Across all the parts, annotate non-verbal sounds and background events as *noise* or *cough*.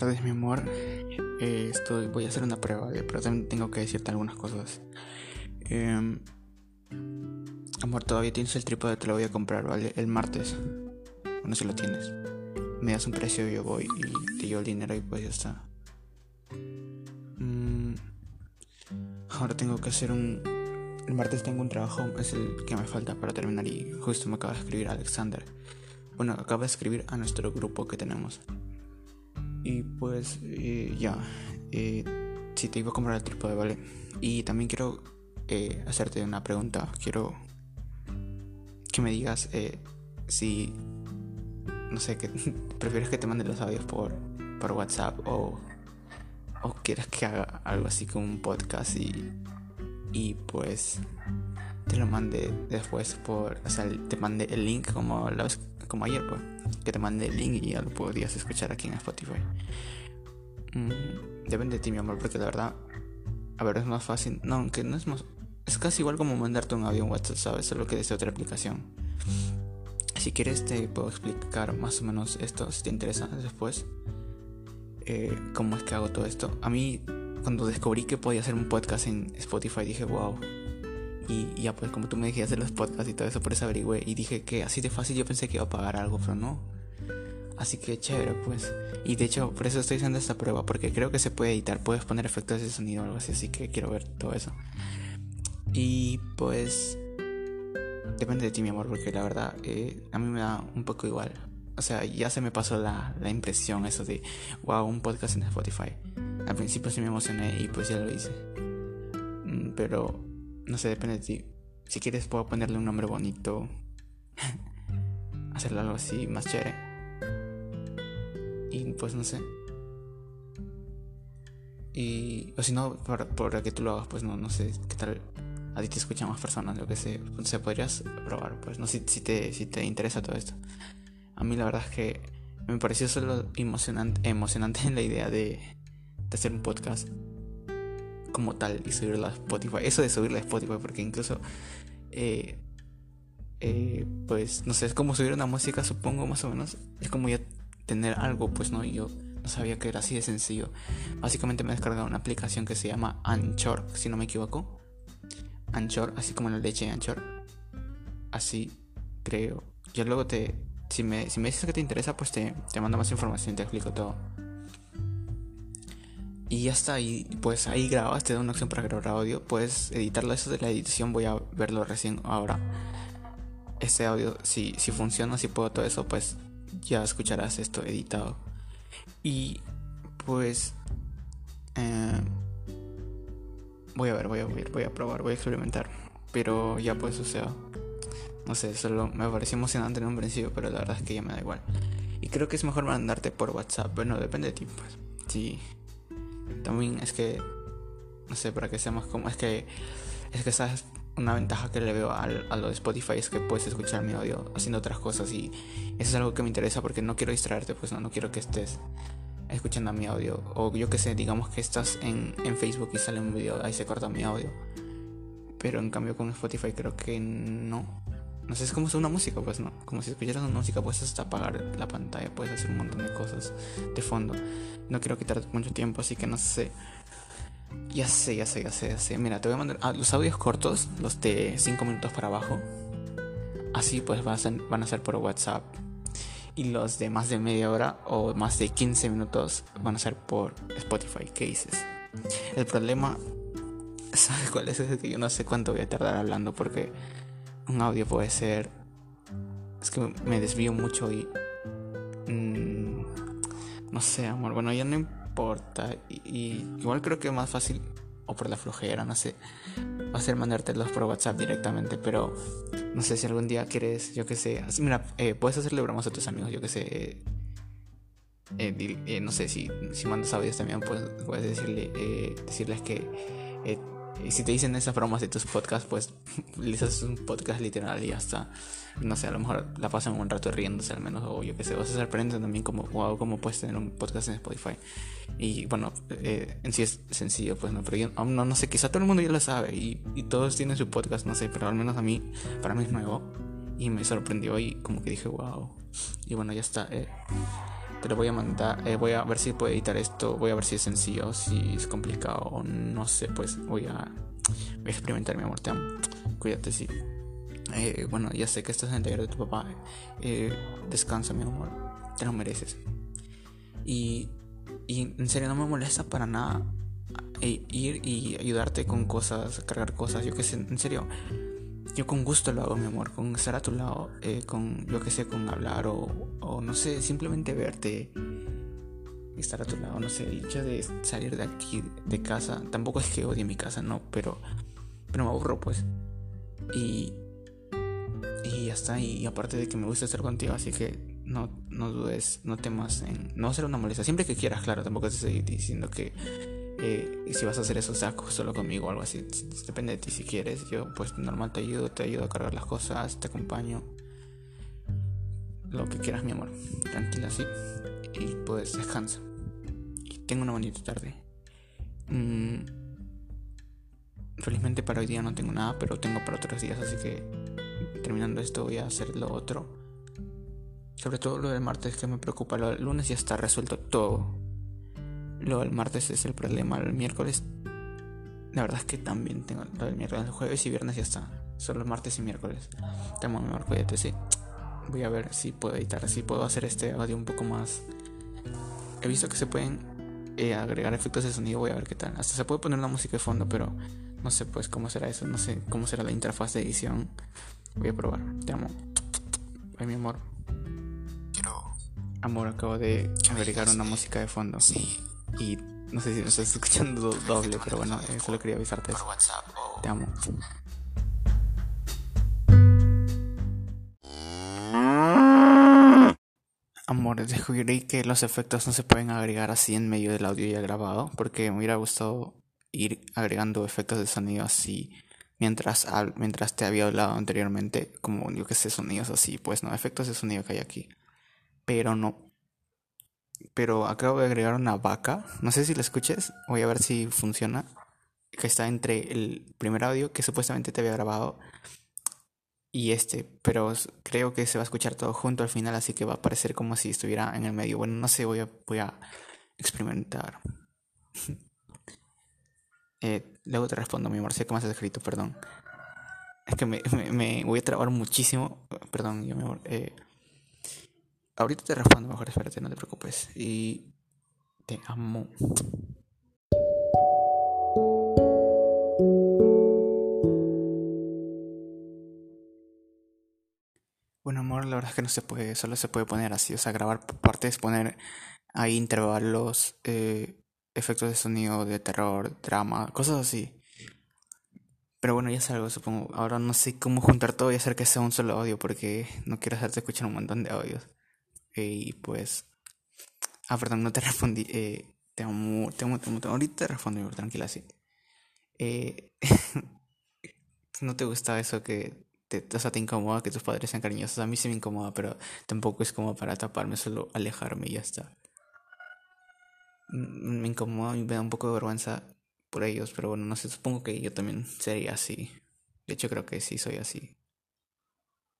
mi amor. Eh, estoy, voy a hacer una prueba, pero también tengo que decirte algunas cosas. Em, amor, todavía tienes el trípode, te lo voy a comprar, ¿vale? El martes. Bueno, si lo tienes. Me das un precio, yo voy y te llevo el dinero y pues ya está. Mm, ahora tengo que hacer un... El martes tengo un trabajo, es el que me falta para terminar y justo me acaba de escribir Alexander. Bueno, acaba de escribir a nuestro grupo que tenemos. Y pues eh, ya, eh, si te iba a comprar el trípode, ¿vale? Y también quiero eh, hacerte una pregunta. Quiero que me digas si, no sé, que *laughs* prefieres que te mande los audios por, por WhatsApp o, o quieres que haga algo así como un podcast y, y pues te lo mande después por, o sea, te mande el link como la vez como ayer, pues, que te mande el link y ya lo podrías escuchar aquí en Spotify. Mm, depende de ti, mi amor, porque la verdad, a ver, es más fácil. No, aunque no es más. Es casi igual como mandarte un audio en WhatsApp, ¿sabes? Solo que desde otra aplicación. Si quieres, te puedo explicar más o menos esto, si te interesa después. Eh, cómo es que hago todo esto. A mí, cuando descubrí que podía hacer un podcast en Spotify, dije, wow, y, ya pues como tú me dijiste hacer los podcasts y todo eso, por eso averigüé y dije que así de fácil yo pensé que iba a pagar algo, pero no. Así que chévere pues. Y de hecho por eso estoy haciendo esta prueba, porque creo que se puede editar, puedes poner efectos de sonido o algo así, así que quiero ver todo eso. Y pues depende de ti mi amor, porque la verdad eh, a mí me da un poco igual. O sea, ya se me pasó la, la impresión eso de, wow, un podcast en Spotify. Al principio sí me emocioné y pues ya lo hice. Mm, pero no sé, depende de ti. Si quieres puedo ponerle un nombre bonito. *laughs* Hacerlo algo así más chévere. Y pues no sé. Y. O si no, por, que tú lo hagas, pues no, no sé qué tal. A ti te escuchan más personas, lo que sé. Se podrías probar, pues no sé si, te, si te interesa todo esto. A mí la verdad es que me pareció solo emocionante, emocionante *laughs* la idea de, de hacer un podcast como tal y subirla a Spotify. Eso de subirla a Spotify, porque incluso, eh, eh, pues, no sé, es como subir una música, supongo, más o menos. Es como ya tener algo, pues, ¿no? Yo no sabía que era así de sencillo. Básicamente me he descargado una aplicación que se llama Anchor, si no me equivoco. Anchor, así como la leche de Anchor. Así creo. Yo luego te. Si me, si me dices que te interesa, pues te, te mando más información, te explico todo. Y ya está, y pues ahí grabas, te da una opción para grabar audio. Puedes editarlo, eso de la edición voy a verlo recién ahora. Este audio, si, si funciona, si puedo todo eso, pues ya escucharás esto editado. Y pues... Eh, voy a ver, voy a ver, voy a probar, voy a experimentar. Pero ya pues, o sea... No sé, solo me pareció emocionante en un principio, pero la verdad es que ya me da igual. Y creo que es mejor mandarte por WhatsApp. Bueno, depende de ti, pues. Sí. También es que, no sé, para que sea más como, es que, es que esa es una ventaja que le veo a, a lo de Spotify, es que puedes escuchar mi audio haciendo otras cosas y eso es algo que me interesa porque no quiero distraerte, pues no, no quiero que estés escuchando mi audio. O yo que sé, digamos que estás en, en Facebook y sale un video, ahí se corta mi audio. Pero en cambio con Spotify creo que no. No sé, es como una música, pues no. Como si escucharas una música, puedes hasta apagar la pantalla, puedes hacer un montón de cosas de fondo. No quiero quitarte mucho tiempo, así que no sé. Ya sé, ya sé, ya sé, ya sé. Mira, te voy a mandar ah, los audios cortos, los de 5 minutos para abajo. Así pues van a, ser, van a ser por WhatsApp. Y los de más de media hora o más de 15 minutos van a ser por Spotify. ¿Qué dices? El problema, *laughs* ¿sabes cuál es? Es que yo no sé cuánto voy a tardar hablando porque un audio puede ser... Es que me desvío mucho y... Mmm, no sé, amor. Bueno, ya no importa. Y, igual creo que más fácil, o por la flojera, no sé, va a ser mandártelos por WhatsApp directamente. Pero no sé si algún día quieres, yo que sé. Mira, eh, puedes hacerle bromas a tus amigos, yo que sé. Eh, eh, no sé si, si mandas audios también, puedes, puedes decirle, decirles que y si te dicen esas bromas de tus podcasts, pues *laughs* les haces un podcast literal y ya está. No sé, a lo mejor la pasan un rato riéndose al menos, o yo qué sé, vas a sorprender también como, wow, cómo puedes tener un podcast en Spotify. Y bueno, eh, en sí es sencillo, pues no, pero yo aún no, no sé, quizá todo el mundo ya lo sabe y, y todos tienen su podcast, no sé, pero al menos a mí, para mí es nuevo y me sorprendió y como que dije, wow. Y bueno, ya está. Eh. Te lo voy a mandar. Eh, voy a ver si puedo editar esto. Voy a ver si es sencillo, si es complicado no sé. Pues voy a, voy a experimentar, mi amor. Te amo. Cuídate, sí. Eh, bueno, ya sé que estás en el taller de tu papá. Eh, descansa, mi amor. Te lo mereces. Y, y en serio, no me molesta para nada ir y ayudarte con cosas, cargar cosas. Yo que sé, en serio yo con gusto lo hago, mi amor, con estar a tu lado, eh, con, yo que sé, con hablar o, o, no sé, simplemente verte, estar a tu lado, no sé, el de salir de aquí, de casa, tampoco es que odie mi casa, no, pero, pero me aburro, pues. Y, y ya está, y, aparte de que me gusta estar contigo, así que no, no dudes, no temas en no hacer una molestia, siempre que quieras, claro, tampoco te estoy diciendo que eh, si vas a hacer eso, sea solo conmigo o algo así. Depende de ti si quieres. Yo, pues, normal te ayudo, te ayudo a cargar las cosas, te acompaño. Lo que quieras, mi amor. Tranquila, sí. Y pues, descansa. Y tengo una bonita tarde. Mm, felizmente para hoy día no tengo nada, pero tengo para otros días, así que terminando esto voy a hacer lo otro. Sobre todo lo del martes que me preocupa. Lo del lunes ya está resuelto todo lo del martes es el problema. El miércoles, la verdad es que también tengo lo del miércoles, el jueves y viernes ya está. Solo martes y miércoles. Tengo mi marco de sí. Voy a ver si puedo editar, si puedo hacer este audio un poco más. He visto que se pueden eh, agregar efectos de sonido, voy a ver qué tal. Hasta se puede poner una música de fondo, pero no sé pues cómo será eso, no sé cómo será la interfaz de edición. Voy a probar. Te amo. Ay, mi amor. Quiero. Amor, acabo de agregar una música de fondo. Sí. Y no sé si me estás escuchando doble, pero bueno, eh, solo quería avisarte. Te amo. Amor, descubrí que los efectos no se pueden agregar así en medio del audio ya grabado, porque me hubiera gustado ir agregando efectos de sonido así mientras, mientras te había hablado anteriormente, como yo que sé, sonidos así, pues no, efectos de sonido que hay aquí. Pero no, pero acabo de agregar una vaca. No sé si la escuches. Voy a ver si funciona. Que está entre el primer audio que supuestamente te había grabado y este. Pero creo que se va a escuchar todo junto al final, así que va a parecer como si estuviera en el medio. Bueno, no sé, voy a, voy a experimentar. *laughs* eh, luego te respondo, mi amor. Sé que me has escrito, perdón. Es que me, me, voy a trabar muchísimo. Perdón, yo amor. Eh, Ahorita te respondo mejor, espérate, no te preocupes. Y te amo. Bueno, amor, la verdad es que no se puede, solo se puede poner así, o sea, grabar partes, poner ahí intervalos, eh, efectos de sonido, de terror, drama, cosas así. Pero bueno, ya salgo, supongo. Ahora no sé cómo juntar todo y hacer que sea un solo audio, porque no quiero hacerte escuchar un montón de audios y pues. Ah, perdón, no te respondí. Eh, te amo, te amo, te amo, Ahorita te respondo, tranquila, sí. Eh, *laughs* no te gusta eso que te, o sea, te incomoda que tus padres sean cariñosos. A mí sí me incomoda, pero tampoco es como para taparme, solo alejarme y ya está. Mm, me incomoda y me da un poco de vergüenza por ellos, pero bueno, no sé, supongo que yo también sería así. De hecho, creo que sí soy así.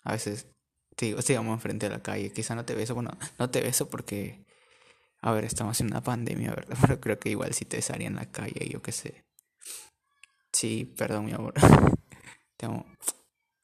A veces Sí, digamos enfrente de la calle. Quizá no te beso, bueno, no te beso porque, a ver, estamos en una pandemia, ¿verdad? *laughs* Pero creo que igual si te besaría en la calle, yo qué sé. Sí, perdón, mi amor. *laughs* te amo.